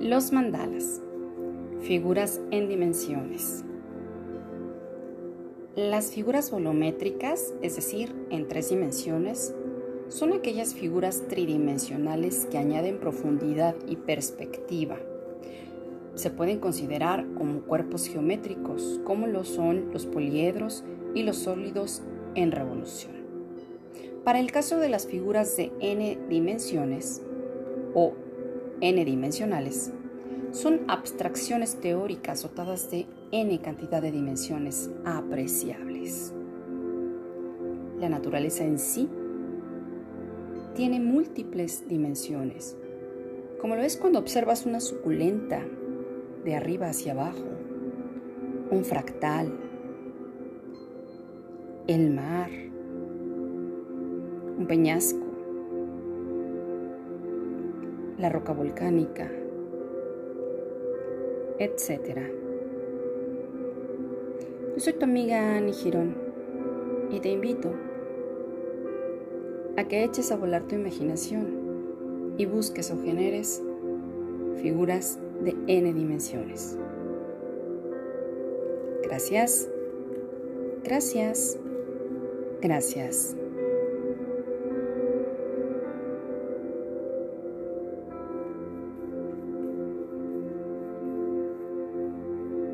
Los mandalas. Figuras en dimensiones. Las figuras volumétricas, es decir, en tres dimensiones, son aquellas figuras tridimensionales que añaden profundidad y perspectiva. Se pueden considerar como cuerpos geométricos, como lo son los poliedros y los sólidos en revolución. Para el caso de las figuras de n dimensiones o n dimensionales, son abstracciones teóricas dotadas de n cantidad de dimensiones apreciables. La naturaleza en sí tiene múltiples dimensiones, como lo es cuando observas una suculenta de arriba hacia abajo, un fractal, el mar, un peñasco, la roca volcánica, etc. Yo soy tu amiga Annie Girón y te invito a que eches a volar tu imaginación y busques o generes figuras de n dimensiones. Gracias, gracias, gracias.